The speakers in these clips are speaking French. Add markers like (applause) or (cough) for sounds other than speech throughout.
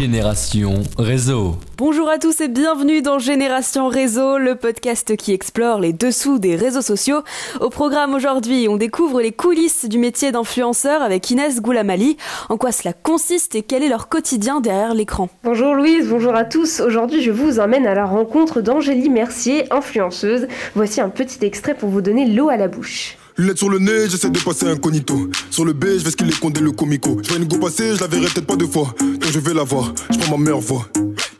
Génération Réseau. Bonjour à tous et bienvenue dans Génération Réseau, le podcast qui explore les dessous des réseaux sociaux. Au programme aujourd'hui, on découvre les coulisses du métier d'influenceur avec Inès Goulamali, en quoi cela consiste et quel est leur quotidien derrière l'écran? Bonjour Louise, bonjour à tous. Aujourd'hui, je vous emmène à la rencontre d'Angélie Mercier, influenceuse. Voici un petit extrait pour vous donner l'eau à la bouche. Lunettes sur le nez, j'essaie de passer incognito. Sur le B, je vais ce qu'il est condé le comico. Je une go passer, je la verrai peut-être pas deux fois. Donc je vais la voir, je prends ma meilleure voix.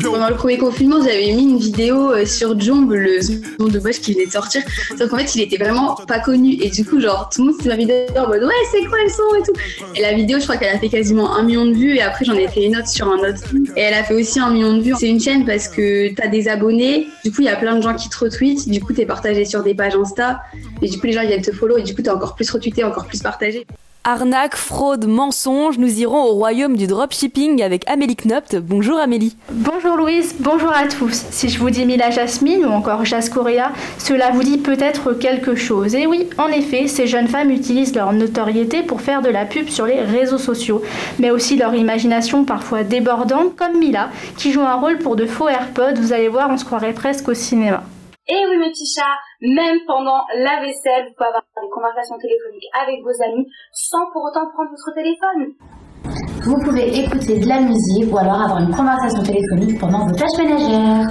Pendant le premier confinement, j'avais mis une vidéo euh, sur Jomb, le nom de Bosch qui venait de sortir. Sauf qu'en fait, il était vraiment pas connu. Et du coup, genre, tout le monde s'est ma vidéo en mode ouais, c'est quoi le son et tout. Et la vidéo, je crois qu'elle a fait quasiment un million de vues. Et après, j'en ai fait une autre sur un autre. Et elle a fait aussi un million de vues. C'est une chaîne parce que t'as des abonnés. Du coup, il y a plein de gens qui te retweetent. Du coup, t'es partagé sur des pages Insta. Et du coup, les gens ils viennent te follow. Et du coup, t'es encore plus retweeté, encore plus partagé. Arnaque, fraude, mensonge, nous irons au royaume du dropshipping avec Amélie Knopt. Bonjour Amélie. Bonjour Louise, bonjour à tous. Si je vous dis Mila Jasmine ou encore Jascoria, cela vous dit peut-être quelque chose. Et oui, en effet, ces jeunes femmes utilisent leur notoriété pour faire de la pub sur les réseaux sociaux, mais aussi leur imagination parfois débordante, comme Mila, qui joue un rôle pour de faux AirPods. Vous allez voir, on se croirait presque au cinéma. Et oui, mes petits chats, même pendant la vaisselle, vous pouvez avoir des conversations téléphoniques avec vos amis sans pour autant prendre votre téléphone. Vous pouvez écouter de la musique ou alors avoir une conversation téléphonique pendant vos tâches ménagères.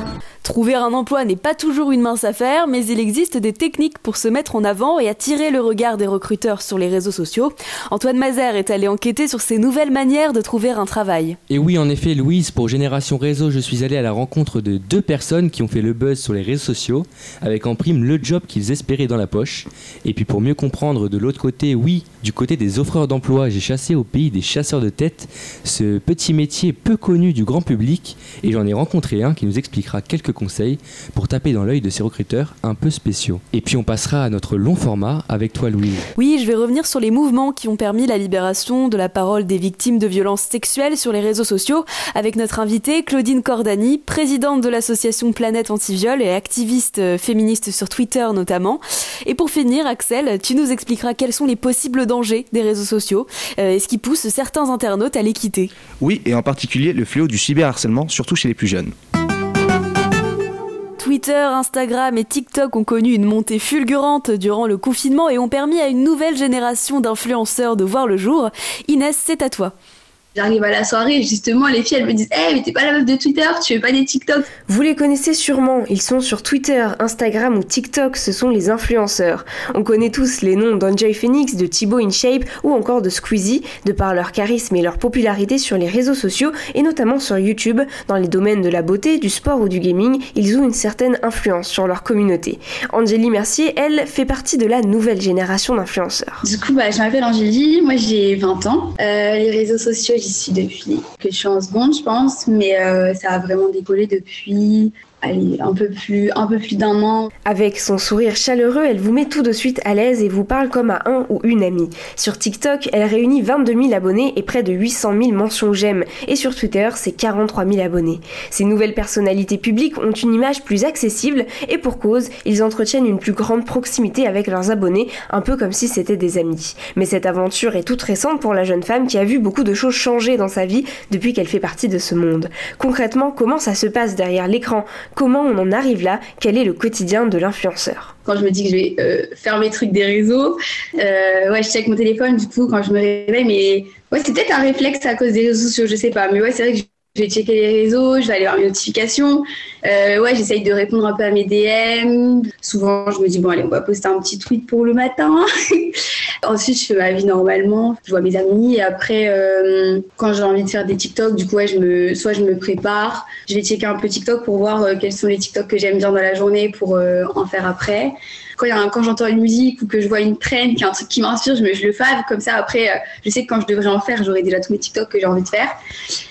Trouver un emploi n'est pas toujours une mince affaire, mais il existe des techniques pour se mettre en avant et attirer le regard des recruteurs sur les réseaux sociaux. Antoine Mazer est allé enquêter sur ces nouvelles manières de trouver un travail. Et oui, en effet, Louise, pour Génération Réseau, je suis allé à la rencontre de deux personnes qui ont fait le buzz sur les réseaux sociaux, avec en prime le job qu'ils espéraient dans la poche. Et puis pour mieux comprendre de l'autre côté, oui, du côté des offreurs d'emploi, j'ai chassé au pays des chasseurs de tête ce petit métier peu connu du grand public, et j'en ai rencontré un qui nous expliquera quelques conseils pour taper dans l'œil de ces recruteurs un peu spéciaux. Et puis on passera à notre long format avec toi Louise. Oui, je vais revenir sur les mouvements qui ont permis la libération de la parole des victimes de violences sexuelles sur les réseaux sociaux avec notre invitée Claudine Cordani, présidente de l'association Planète Anti-Viol et activiste euh, féministe sur Twitter notamment. Et pour finir, Axel, tu nous expliqueras quels sont les possibles dangers des réseaux sociaux euh, et ce qui pousse certains internautes à les quitter. Oui, et en particulier le fléau du cyberharcèlement, surtout chez les plus jeunes. Twitter, Instagram et TikTok ont connu une montée fulgurante durant le confinement et ont permis à une nouvelle génération d'influenceurs de voir le jour. Inès, c'est à toi. J'arrive à la soirée, justement, les filles, elles me disent Hé, mais t'es pas la meuf de Twitter, tu fais pas des TikTok. Vous les connaissez sûrement, ils sont sur Twitter, Instagram ou TikTok, ce sont les influenceurs. On connaît tous les noms d'Enjoy Phoenix, de Thibaut InShape ou encore de Squeezie, de par leur charisme et leur popularité sur les réseaux sociaux et notamment sur YouTube. Dans les domaines de la beauté, du sport ou du gaming, ils ont une certaine influence sur leur communauté. Angélie Mercier, elle, fait partie de la nouvelle génération d'influenceurs. Du coup, bah, je m'appelle Angélie, moi j'ai 20 ans. Euh, les réseaux sociaux, j'y suis depuis que je suis en seconde, je pense, mais euh, ça a vraiment décollé depuis allez, un peu plus, un peu plus d'un an. Avec son sourire chaleureux, elle vous met tout de suite à l'aise et vous parle comme à un ou une amie. Sur TikTok, elle réunit 22 000 abonnés et près de 800 000 mentions j'aime. Et sur Twitter, c'est 43 000 abonnés. Ces nouvelles personnalités publiques ont une image plus accessible et pour cause, ils entretiennent une plus grande proximité avec leurs abonnés, un peu comme si c'était des amis. Mais cette aventure est toute récente pour la jeune femme qui a vu beaucoup de choses changer dans sa vie depuis qu'elle fait partie de ce monde. Concrètement, comment ça se passe derrière l'écran? Comment on en arrive là? Quel est le quotidien de l'influenceur? Quand je me dis que je vais euh, faire mes trucs des réseaux, euh, ouais, je check mon téléphone du coup quand je me réveille, mais ouais, c'est peut-être un réflexe à cause des réseaux sociaux, je sais pas, mais ouais, c'est vrai que je vais checker les réseaux, je vais aller voir mes notifications. Euh, ouais, j'essaye de répondre un peu à mes DM. Souvent, je me dis, bon, allez, on va poster un petit tweet pour le matin. (laughs) Ensuite, je fais ma vie normalement. Je vois mes amis. Et après, euh, quand j'ai envie de faire des TikTok, du coup, ouais, je me, soit je me prépare. Je vais checker un peu TikTok pour voir euh, quels sont les TikTok que j'aime bien dans la journée pour en faire après. Quand, y j'entends une musique ou que je vois une trend, qui a un truc qui m'inspire, je, le fave. Comme ça, après, euh, je sais que quand je devrais en faire, j'aurai déjà tous mes TikTok que j'ai envie de faire.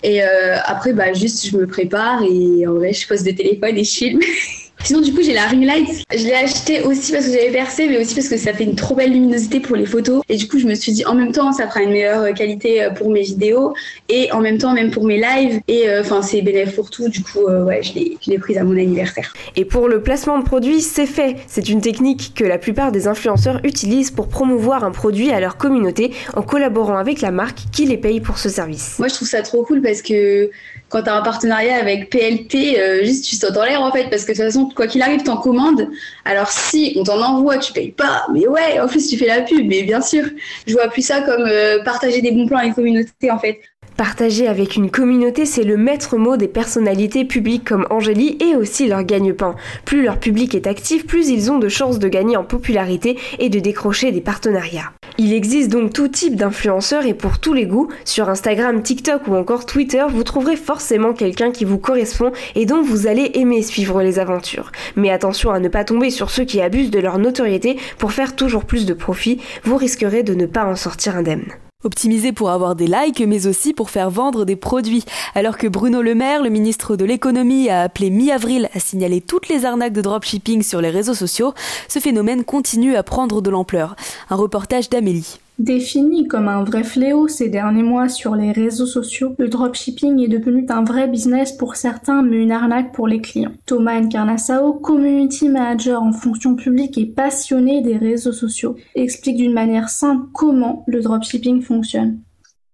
Et euh, après, bah, juste, je me prépare et en vrai, je pose de téléphone et je filme. (laughs) Sinon, du coup, j'ai la ring light. Je l'ai acheté aussi parce que j'avais percé, mais aussi parce que ça fait une trop belle luminosité pour les photos. Et du coup, je me suis dit, en même temps, ça fera une meilleure qualité euh, pour mes vidéos et en même temps, même pour mes lives. Et euh, enfin, c'est bénéfique pour tout. Du coup, euh, ouais, je l'ai prise à mon anniversaire. Et pour le placement de produits, c'est fait. C'est une technique que la plupart des influenceurs utilisent pour promouvoir un produit à leur communauté en collaborant avec la marque qui les paye pour ce service. Moi, je trouve ça trop cool parce que quand tu un partenariat avec PLT, euh, juste tu sautes en l'air en fait, parce que de toute façon, quoi qu'il arrive, tu en commandes. Alors si on t'en envoie, tu payes pas, mais ouais, en plus tu fais la pub, mais bien sûr, je vois plus ça comme euh, partager des bons plans avec une communauté en fait. Partager avec une communauté, c'est le maître mot des personnalités publiques comme Angélie et aussi leur gagne-pain. Plus leur public est actif, plus ils ont de chances de gagner en popularité et de décrocher des partenariats. Il existe donc tout type d'influenceurs et pour tous les goûts. Sur Instagram, TikTok ou encore Twitter, vous trouverez forcément quelqu'un qui vous correspond et dont vous allez aimer suivre les aventures. Mais attention à ne pas tomber sur ceux qui abusent de leur notoriété pour faire toujours plus de profit, vous risquerez de ne pas en sortir indemne. Optimisé pour avoir des likes, mais aussi pour faire vendre des produits. Alors que Bruno Le Maire, le ministre de l'économie, a appelé mi-avril à signaler toutes les arnaques de dropshipping sur les réseaux sociaux, ce phénomène continue à prendre de l'ampleur. Un reportage d'Amélie. Défini comme un vrai fléau ces derniers mois sur les réseaux sociaux, le dropshipping est devenu un vrai business pour certains mais une arnaque pour les clients. Thomas Encarnassao, community manager en fonction publique et passionné des réseaux sociaux, explique d'une manière simple comment le dropshipping fonctionne.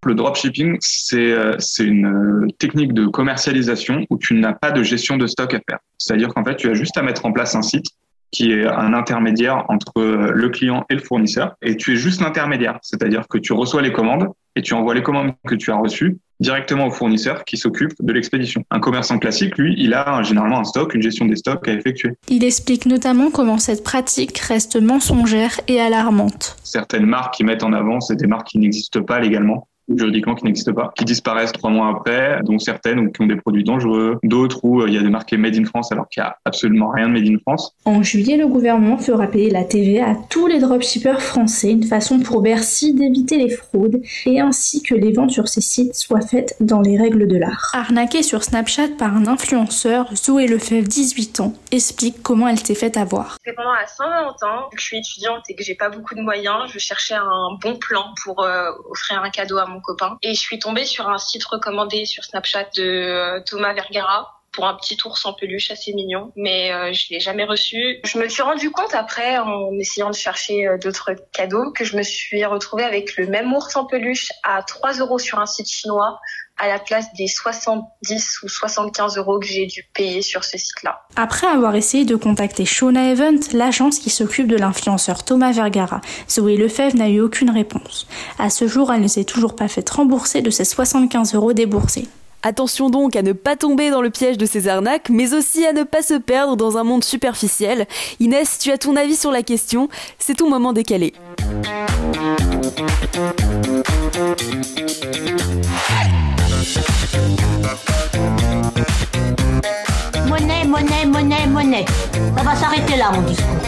Le dropshipping, c'est euh, une euh, technique de commercialisation où tu n'as pas de gestion de stock à faire. C'est-à-dire qu'en fait, tu as juste à mettre en place un site qui est un intermédiaire entre le client et le fournisseur. Et tu es juste l'intermédiaire, c'est-à-dire que tu reçois les commandes et tu envoies les commandes que tu as reçues directement au fournisseur qui s'occupe de l'expédition. Un commerçant classique, lui, il a généralement un stock, une gestion des stocks à effectuer. Il explique notamment comment cette pratique reste mensongère et alarmante. Certaines marques qui mettent en avant, c'est des marques qui n'existent pas légalement juridiquement qui n'existent pas, qui disparaissent trois mois après, dont certaines qui ont des produits dangereux, d'autres où euh, il y a des marqués Made in France alors qu'il n'y a absolument rien de Made in France. En juillet, le gouvernement fera payer la TVA à tous les dropshippers français, une façon pour Bercy d'éviter les fraudes et ainsi que les ventes sur ces sites soient faites dans les règles de l'art. Arnaquée sur Snapchat par un influenceur, Zoé Lefebvre, 18 ans, explique comment elle s'est fait avoir. C'est pendant la Saint-Valentin, je suis étudiante et que j'ai pas beaucoup de moyens, je cherchais un bon plan pour euh, offrir un cadeau à mon copain. Et je suis tombée sur un site recommandé sur Snapchat de euh, Thomas Vergara pour un petit ours en peluche assez mignon, mais euh, je l'ai jamais reçu. Je me suis rendu compte après, en essayant de chercher euh, d'autres cadeaux, que je me suis retrouvée avec le même ours en peluche à 3 euros sur un site chinois à la place des 70 ou 75 euros que j'ai dû payer sur ce site-là. Après avoir essayé de contacter Shona Event, l'agence qui s'occupe de l'influenceur Thomas Vergara, Zoé Lefebvre n'a eu aucune réponse. À ce jour, elle ne s'est toujours pas fait rembourser de ses 75 euros déboursés. Attention donc à ne pas tomber dans le piège de ces arnaques, mais aussi à ne pas se perdre dans un monde superficiel. Inès, tu as ton avis sur la question C'est ton moment décalé. Ça va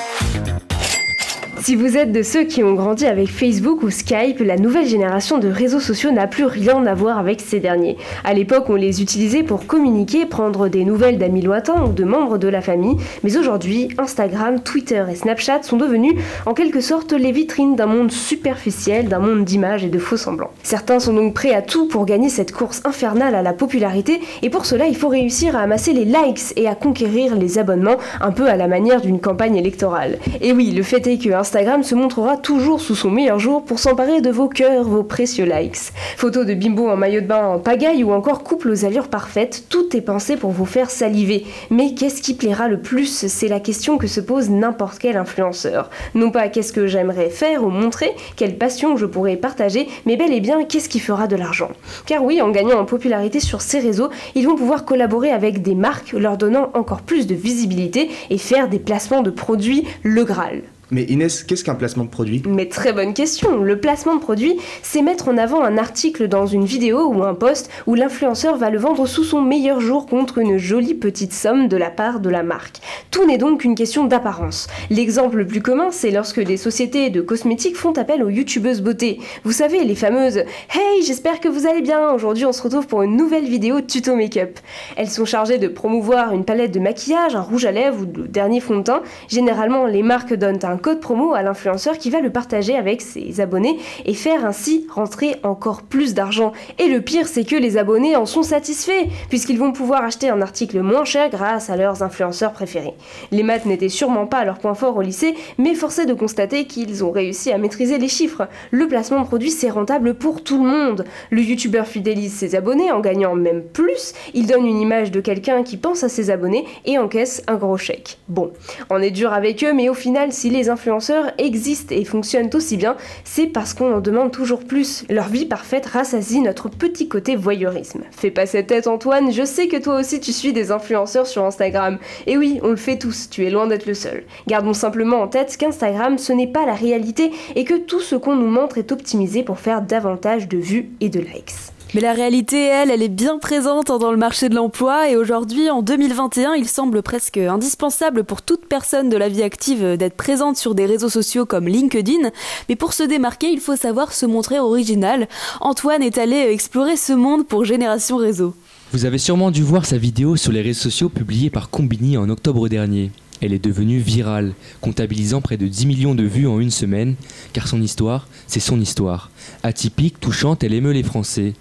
Si vous êtes de ceux qui ont grandi avec Facebook ou Skype, la nouvelle génération de réseaux sociaux n'a plus rien à voir avec ces derniers. À l'époque, on les utilisait pour communiquer, prendre des nouvelles d'amis lointains ou de membres de la famille, mais aujourd'hui, Instagram, Twitter et Snapchat sont devenus en quelque sorte les vitrines d'un monde superficiel, d'un monde d'images et de faux semblants. Certains sont donc prêts à tout pour gagner cette course infernale à la popularité, et pour cela, il faut réussir à amasser les likes et à conquérir les abonnements, un peu à la manière d'une campagne électorale. Et oui, le fait est que Instagram Instagram se montrera toujours sous son meilleur jour pour s'emparer de vos cœurs, vos précieux likes. Photos de bimbo en maillot de bain en pagaille ou encore couple aux allures parfaites, tout est pensé pour vous faire saliver. Mais qu'est-ce qui plaira le plus? C'est la question que se pose n'importe quel influenceur. Non pas qu'est-ce que j'aimerais faire ou montrer, quelle passion je pourrais partager, mais bel et bien qu'est-ce qui fera de l'argent. Car oui, en gagnant en popularité sur ces réseaux, ils vont pouvoir collaborer avec des marques, leur donnant encore plus de visibilité et faire des placements de produits le Graal. Mais Inès, qu'est-ce qu'un placement de produit? Mais très bonne question. Le placement de produit, c'est mettre en avant un article dans une vidéo ou un post où l'influenceur va le vendre sous son meilleur jour contre une jolie petite somme de la part de la marque. Tout n'est donc qu'une question d'apparence. L'exemple le plus commun, c'est lorsque des sociétés de cosmétiques font appel aux youtubeuses beauté. Vous savez, les fameuses Hey, j'espère que vous allez bien. Aujourd'hui, on se retrouve pour une nouvelle vidéo tuto make-up. Elles sont chargées de promouvoir une palette de maquillage, un rouge à lèvres ou de dernier fond de teint. Généralement, les marques donnent un un code promo à l'influenceur qui va le partager avec ses abonnés et faire ainsi rentrer encore plus d'argent. Et le pire, c'est que les abonnés en sont satisfaits, puisqu'ils vont pouvoir acheter un article moins cher grâce à leurs influenceurs préférés. Les maths n'étaient sûrement pas leur point fort au lycée, mais force de constater qu'ils ont réussi à maîtriser les chiffres. Le placement de produits, c'est rentable pour tout le monde. Le youtubeur fidélise ses abonnés en gagnant même plus, il donne une image de quelqu'un qui pense à ses abonnés et encaisse un gros chèque. Bon, on est dur avec eux, mais au final, si les influenceurs existent et fonctionnent aussi bien, c'est parce qu'on en demande toujours plus. Leur vie parfaite rassasie notre petit côté voyeurisme. Fais pas cette tête Antoine, je sais que toi aussi tu suis des influenceurs sur Instagram. Et oui, on le fait tous, tu es loin d'être le seul. Gardons simplement en tête qu'Instagram ce n'est pas la réalité et que tout ce qu'on nous montre est optimisé pour faire davantage de vues et de likes. Mais la réalité, elle, elle est bien présente dans le marché de l'emploi et aujourd'hui, en 2021, il semble presque indispensable pour toute personne de la vie active d'être présente sur des réseaux sociaux comme LinkedIn. Mais pour se démarquer, il faut savoir se montrer original. Antoine est allé explorer ce monde pour Génération Réseau. Vous avez sûrement dû voir sa vidéo sur les réseaux sociaux publiée par Combini en octobre dernier. Elle est devenue virale, comptabilisant près de 10 millions de vues en une semaine, car son histoire, c'est son histoire. Atypique, touchante, elle émeut les Français.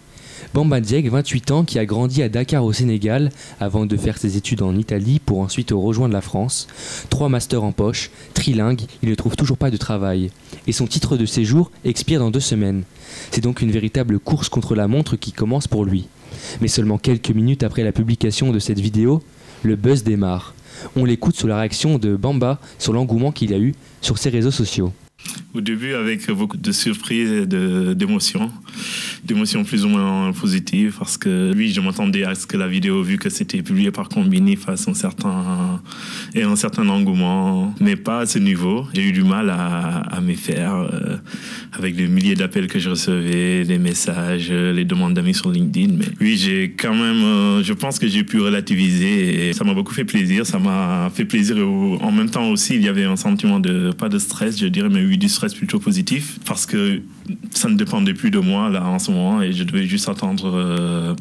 Bamba Dieng, 28 ans, qui a grandi à Dakar au Sénégal avant de faire ses études en Italie pour ensuite rejoindre la France. Trois masters en poche, trilingue, il ne trouve toujours pas de travail. Et son titre de séjour expire dans deux semaines. C'est donc une véritable course contre la montre qui commence pour lui. Mais seulement quelques minutes après la publication de cette vidéo, le buzz démarre. On l'écoute sur la réaction de Bamba sur l'engouement qu'il a eu sur ses réseaux sociaux. Au début, avec beaucoup de surprises et d'émotions d'émotions plus ou moins positives parce que oui, je m'attendais à ce que la vidéo, vu que c'était publié par Combini, fasse un certain, et un certain engouement, mais pas à ce niveau. J'ai eu du mal à, à m'y faire euh, avec les milliers d'appels que je recevais, les messages, les demandes d'amis sur LinkedIn. Mais oui, j'ai quand même, euh, je pense que j'ai pu relativiser et ça m'a beaucoup fait plaisir. Ça m'a fait plaisir. en même temps aussi, il y avait un sentiment de, pas de stress, je dirais, mais oui, du stress plutôt positif parce que ça ne dépendait plus de moi là en ce moment et je devais juste attendre euh,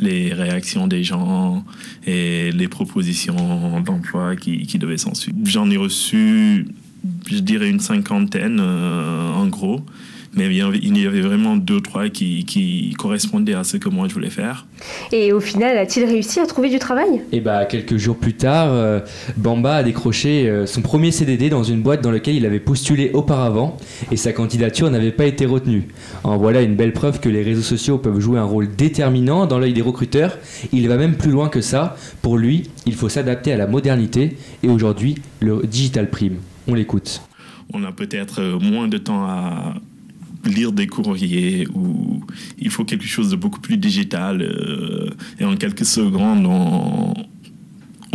les réactions des gens et les propositions d'emploi qui, qui devaient s'en suivre. J'en ai reçu, je dirais, une cinquantaine euh, en gros mais il y avait vraiment deux ou trois qui, qui, correspondaient à ce que moi je voulais faire. Et au final, a-t-il réussi à trouver du travail? Et eh bah quelques jours plus tard, euh, Bamba a décroché euh, son premier CDD dans une boîte dans laquelle il avait postulé auparavant et sa candidature n'avait pas été retenue. En voilà une belle preuve que les réseaux sociaux peuvent jouer un rôle déterminant dans l'œil des recruteurs. Il va même plus loin que ça. Pour lui, il faut s'adapter à la modernité et aujourd'hui, le digital prime. On l'écoute. On a peut-être moins de temps à lire des courriers ou il faut quelque chose de beaucoup plus digital euh, et en quelques secondes on,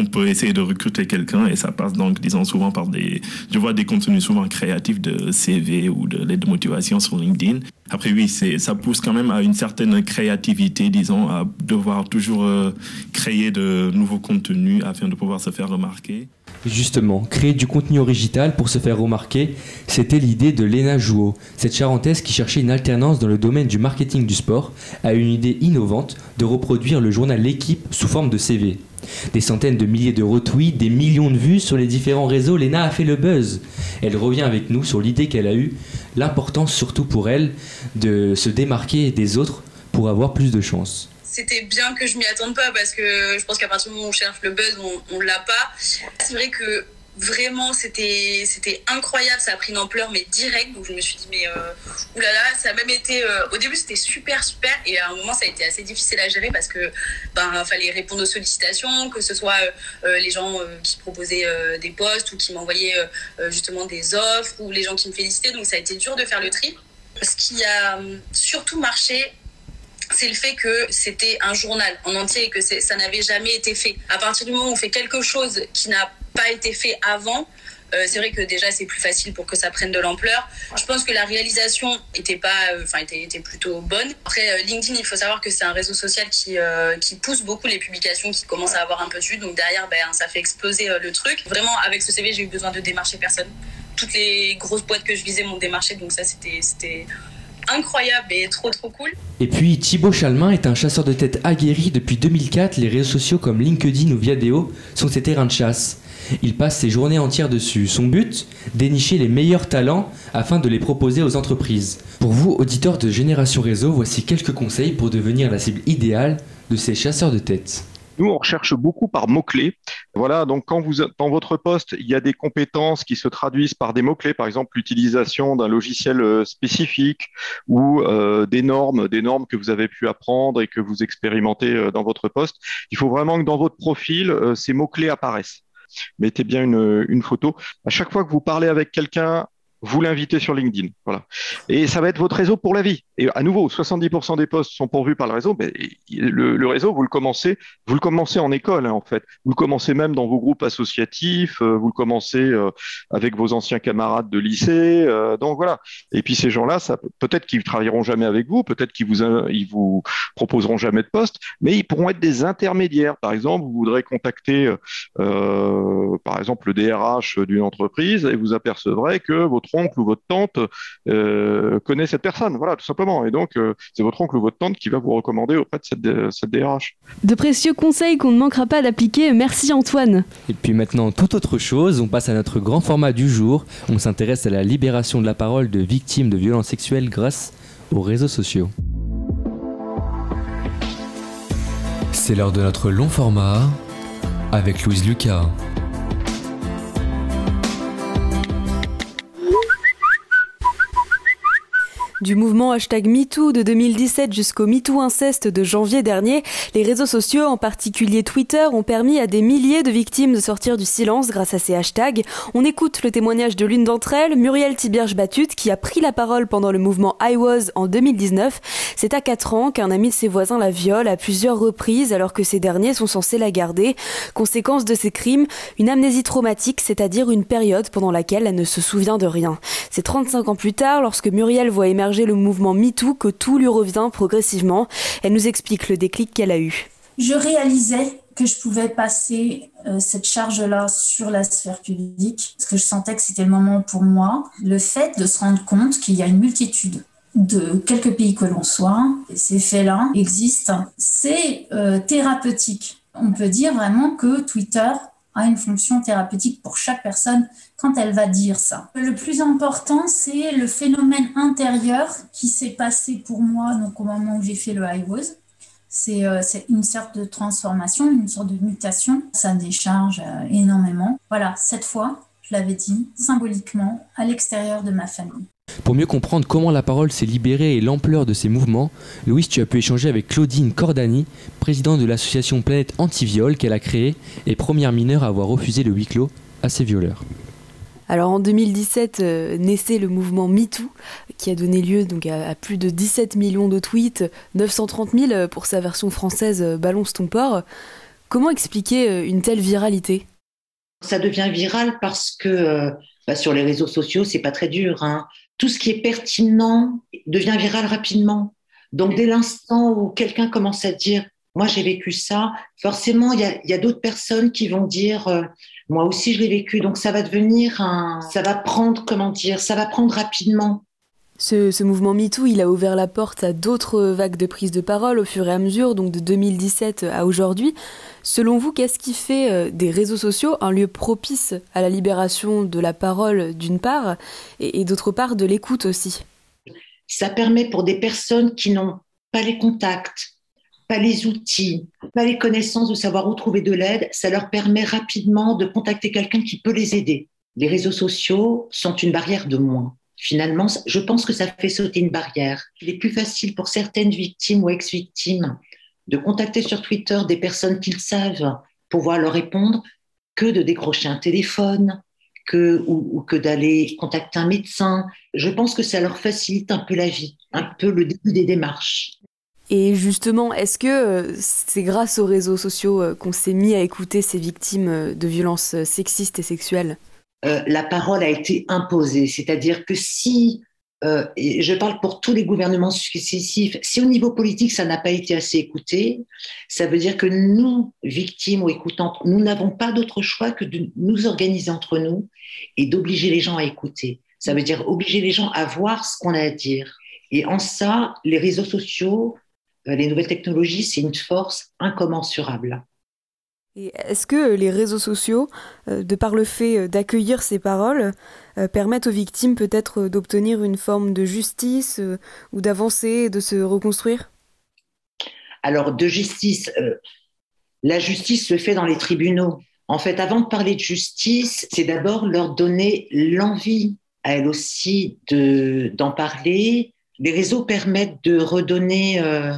on peut essayer de recruter quelqu'un et ça passe donc disons souvent par des je vois des contenus souvent créatifs de CV ou de lettres de motivation sur LinkedIn après oui ça pousse quand même à une certaine créativité disons à devoir toujours euh, créer de nouveaux contenus afin de pouvoir se faire remarquer Justement, créer du contenu original pour se faire remarquer, c'était l'idée de Léna Jouot. Cette charentaise qui cherchait une alternance dans le domaine du marketing du sport a une idée innovante de reproduire le journal L'équipe sous forme de CV. Des centaines de milliers de retweets, des millions de vues sur les différents réseaux, Léna a fait le buzz. Elle revient avec nous sur l'idée qu'elle a eue, l'importance surtout pour elle de se démarquer des autres pour avoir plus de chance c'était bien que je m'y attende pas parce que je pense qu'à partir du moment où on cherche le buzz, on, on l'a pas. C'est vrai que vraiment c'était c'était incroyable. Ça a pris une ampleur mais direct donc je me suis dit mais euh, oulala ça a même été euh, au début c'était super super. Et à un moment ça a été assez difficile à gérer parce que ben fallait répondre aux sollicitations que ce soit euh, les gens qui proposaient des postes ou qui m'envoyaient justement des offres ou les gens qui me félicitaient. Donc ça a été dur de faire le tri. Ce qui a surtout marché c'est le fait que c'était un journal en entier et que ça n'avait jamais été fait. À partir du moment où on fait quelque chose qui n'a pas été fait avant, euh, c'est vrai que déjà c'est plus facile pour que ça prenne de l'ampleur. Je pense que la réalisation était pas, euh, enfin était, était, plutôt bonne. Après euh, LinkedIn, il faut savoir que c'est un réseau social qui qui pousse beaucoup les publications, qui commence à avoir un peu de vue. Donc derrière, ben ça fait exploser le truc. Vraiment, avec ce CV, j'ai eu besoin de démarcher personne. Toutes les grosses boîtes que je visais m'ont démarché, donc ça c'était c'était incroyable et trop trop cool. Et puis Thibaut Chalmin est un chasseur de tête aguerri depuis 2004. Les réseaux sociaux comme LinkedIn ou Viadeo sont ses terrains de chasse. Il passe ses journées entières dessus. Son but Dénicher les meilleurs talents afin de les proposer aux entreprises. Pour vous, auditeurs de Génération Réseau, voici quelques conseils pour devenir la cible idéale de ces chasseurs de tête. Nous, on recherche beaucoup par mots-clés. Voilà, donc quand vous dans votre poste, il y a des compétences qui se traduisent par des mots-clés, par exemple l'utilisation d'un logiciel euh, spécifique ou euh, des normes, des normes que vous avez pu apprendre et que vous expérimentez euh, dans votre poste. Il faut vraiment que dans votre profil, ces mots-clés apparaissent mettez bien une, une, photo. À chaque fois que vous parlez avec quelqu'un, vous l'invitez sur LinkedIn. Voilà. Et ça va être votre réseau pour la vie. Et à nouveau, 70% des postes sont pourvus par le réseau. Mais le, réseau, vous le commencez, vous le commencez en école, hein, en fait. Vous le commencez même dans vos groupes associatifs. Euh, vous le commencez euh, avec vos anciens camarades de lycée. Euh, donc voilà. Et puis ces gens-là, peut-être qu'ils travailleront jamais avec vous, peut-être qu'ils vous vous proposeront jamais de poste, mais ils pourront être des intermédiaires. Par exemple, vous voudrez contacter, par exemple, le DRH d'une entreprise et vous apercevrez que votre oncle ou votre tante euh, connaît cette personne. Voilà, tout simplement. Et donc, euh, c'est votre oncle ou votre tante qui va vous recommander auprès de cette, cette DRH. De précieux conseils qu'on ne manquera pas d'appliquer. Merci Antoine. Et puis maintenant, toute autre chose, on passe à notre grand format du jour. On s'intéresse à la libération de la parole de victimes de violences sexuelles grâce aux réseaux sociaux. C'est l'heure de notre long format avec Louise Lucas. Du mouvement hashtag MeToo de 2017 jusqu'au MeToo inceste de janvier dernier, les réseaux sociaux, en particulier Twitter, ont permis à des milliers de victimes de sortir du silence grâce à ces hashtags. On écoute le témoignage de l'une d'entre elles, Muriel Tibierge-Batut, qui a pris la parole pendant le mouvement I Was en 2019. C'est à 4 ans qu'un ami de ses voisins la viole à plusieurs reprises alors que ces derniers sont censés la garder. Conséquence de ces crimes, une amnésie traumatique, c'est-à-dire une période pendant laquelle elle ne se souvient de rien. C'est 35 ans plus tard, lorsque Muriel voit émerger le mouvement MeToo que tout lui revient progressivement. Elle nous explique le déclic qu'elle a eu. Je réalisais que je pouvais passer euh, cette charge-là sur la sphère publique, parce que je sentais que c'était le moment pour moi. Le fait de se rendre compte qu'il y a une multitude de quelques pays que l'on soit, ces faits-là existent, c'est euh, thérapeutique. On peut dire vraiment que Twitter a une fonction thérapeutique pour chaque personne quand elle va dire ça. Le plus important, c'est le phénomène intérieur qui s'est passé pour moi donc au moment où j'ai fait le high was. Euh, c'est une sorte de transformation, une sorte de mutation. Ça décharge euh, énormément. Voilà, cette fois, je l'avais dit, symboliquement, à l'extérieur de ma famille. Pour mieux comprendre comment la parole s'est libérée et l'ampleur de ces mouvements, Louise, tu as pu échanger avec Claudine Cordani, présidente de l'association Planète Anti-Viol qu'elle a créée et première mineure à avoir refusé le huis clos à ses violeurs. Alors en 2017 euh, naissait le mouvement MeToo qui a donné lieu donc à, plus de 17 millions de tweets, 930 000 euh, pour sa version française euh, Balance ton port. Comment expliquer une telle viralité? Ça devient viral parce que bah, sur les réseaux sociaux, c'est pas très dur. Hein tout ce qui est pertinent devient viral rapidement. Donc, dès l'instant où quelqu'un commence à dire, moi j'ai vécu ça, forcément, il y a, d'autres personnes qui vont dire, euh, moi aussi je l'ai vécu. Donc, ça va devenir un. Ça va prendre, comment dire, ça va prendre rapidement. Ce, mouvement MeToo, il a ouvert la porte à d'autres vagues de prise de parole au fur et à mesure, donc de 2017 à aujourd'hui. Selon vous, qu'est-ce qui fait euh, des réseaux sociaux un lieu propice à la libération de la parole d'une part, et, d'autre part de l'écoute aussi? Ça permet pour des personnes qui n'ont pas les contacts, pas les outils, pas les connaissances de savoir où trouver de l'aide, ça leur permet rapidement de contacter quelqu'un qui peut les aider. Les réseaux sociaux sont une barrière de moins finalement, je pense que ça fait sauter une barrière. Il est plus facile pour certaines victimes ou ex-victimes de contacter sur Twitter des personnes qu'ils savent pouvoir leur répondre que de décrocher un téléphone, que, ou, que d'aller contacter un médecin. Je pense que ça leur facilite un peu la vie, un peu le début des démarches. Et justement, est-ce que euh, c'est grâce aux réseaux sociaux euh, qu'on s'est mis à écouter ces victimes euh, de violences sexistes et sexuelles? Euh, la parole a été imposée. C'est-à-dire que si, euh, je parle pour tous les gouvernements successifs, si au niveau politique ça n'a pas été assez écouté, ça veut dire que nous, victimes ou écoutantes, nous n'avons pas d'autre choix que de nous organiser entre nous et d'obliger les gens à écouter. Ça veut dire obliger les gens à voir ce qu'on a à dire. Et en ça, les réseaux sociaux, euh, les nouvelles technologies, c'est une force incommensurable. Et est-ce que les réseaux sociaux, euh, de par le fait d'accueillir ces paroles, euh, permettent aux victimes peut-être d'obtenir une forme de justice ou d'avancer, de se reconstruire? Alors, de justice, la justice se fait dans les tribunaux. En fait, avant de parler de justice, c'est d'abord leur donner l'envie à elles aussi d'en parler. Les réseaux permettent de redonner, euh,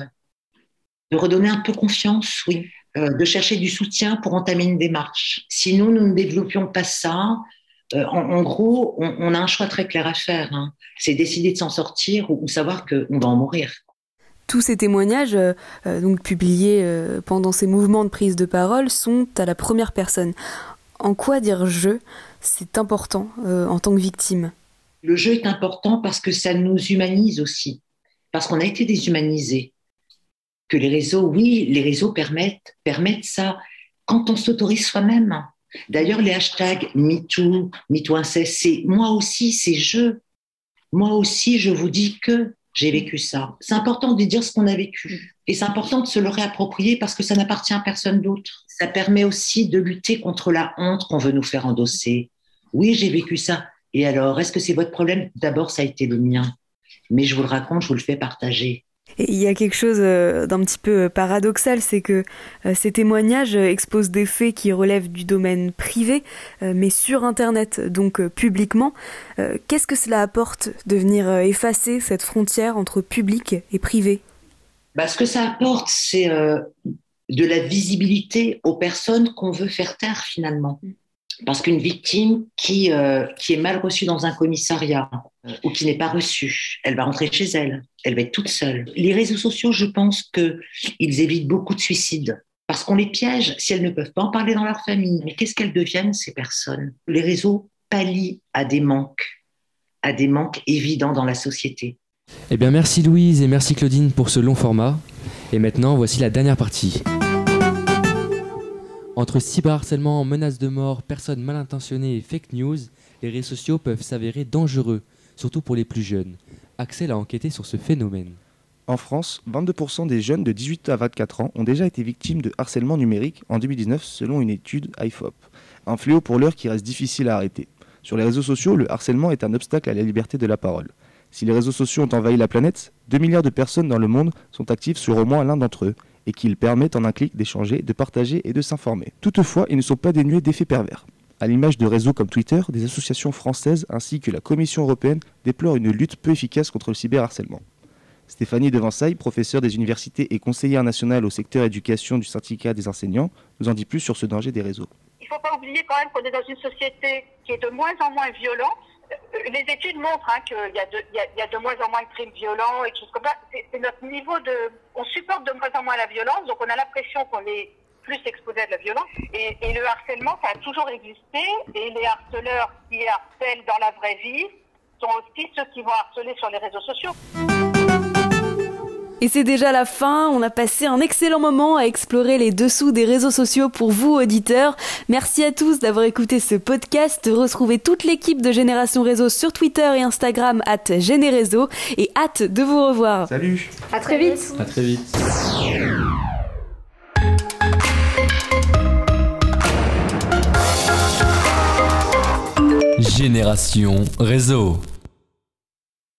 de redonner un peu confiance, oui, euh, de chercher du soutien pour entamer une démarche. Si nous, nous ne développions pas ça, euh, en, gros, on, a un choix très clair à faire. Hein. C'est décider de s'en sortir ou, ou savoir qu'on va en mourir tous ces témoignages, euh, euh, donc publiés euh, pendant ces mouvements de prise de parole, sont à la première personne. En quoi dire je, c'est important en tant que victime? Le jeu est important parce que ça nous humanise aussi, parce qu'on a été déshumanisé. Que les réseaux, oui, les réseaux permettent, permettent ça quand on s'autorise soi-même. D'ailleurs, les hashtags MeToo, MeToo c'est moi aussi, c'est je. Moi aussi, je vous dis que j'ai vécu ça. C'est important de dire ce qu'on a vécu. Et c'est important de se le réapproprier parce que ça n'appartient à personne d'autre. Ça permet aussi de lutter contre la honte qu'on veut nous faire endosser. Oui, j'ai vécu ça. Et alors, est-ce que c'est votre problème? D'abord, ça a été le mien. Mais je vous le raconte, je vous le fais partager il y a quelque chose euh, d'un petit peu euh, paradoxal, c'est que euh, ces témoignages exposent des faits qui relèvent du domaine privé, mais sur Internet, donc publiquement. Qu'est-ce que cela apporte de venir effacer cette frontière entre public et privé? Bah, Ce que ça apporte, c'est de la visibilité aux personnes qu'on veut faire taire finalement. Parce qu'une victime qui, qui est mal reçue dans un commissariat, ou qui n'est pas reçue. Elle va rentrer chez elle. Elle va être toute seule. Les réseaux sociaux, je pense qu'ils évitent beaucoup de suicides. Parce qu'on les piège si elles ne peuvent pas en parler dans leur famille. Mais qu'est-ce qu'elles deviennent, ces personnes? Les réseaux pallient à des manques, à des manques évidents dans la société. Eh bien, merci Louise et merci Claudine pour ce long format. Et maintenant, voici la dernière partie. Entre cyberharcèlement, menaces de mort, personnes mal intentionnées et fake news, les réseaux sociaux peuvent s'avérer dangereux surtout pour les plus jeunes. Axel a enquêté sur ce phénomène. En France, 22% des jeunes de 18 à 24 ans ont déjà été victimes de harcèlement numérique en 2019 selon une étude IFOP. Un fléau pour l'heure qui reste difficile à arrêter. Sur les réseaux sociaux, le harcèlement est un obstacle à la liberté de la parole. Si les réseaux sociaux ont envahi la planète, 2 milliards de personnes dans le monde sont actives sur au moins l'un d'entre eux et qu'ils permettent en un clic d'échanger, de partager et de s'informer. Toutefois, ils ne sont pas dénués d'effets pervers. À l'image de réseaux comme Twitter, des associations françaises ainsi que la Commission européenne déplorent une lutte peu efficace contre le cyberharcèlement. Stéphanie Devansaille, professeure des universités et conseillère nationale au secteur éducation du syndicat des enseignants, nous en dit plus sur ce danger des réseaux. Il ne faut pas oublier quand même qu'on est dans une société qui est de moins en moins violente. Les études montrent hein, qu'il y, a de moins en moins de crimes violents et choses comme ça. C'est notre niveau de... On supporte de moins en moins la violence, donc on a l'impression qu'on est plus exposés à de la violence. Et, le harcèlement, ça a toujours existé. Et les harceleurs qui harcèlent dans la vraie vie sont aussi ceux qui vont harceler sur les réseaux sociaux. Et c'est déjà la fin, on a passé un excellent moment à explorer les dessous des réseaux sociaux pour vous auditeurs. Merci à tous d'avoir écouté ce podcast, retrouvez toute l'équipe de Génération Réseau sur Twitter et Instagram at Généréseau et hâte de vous revoir. Salut À très vite À très vite Génération Réseau.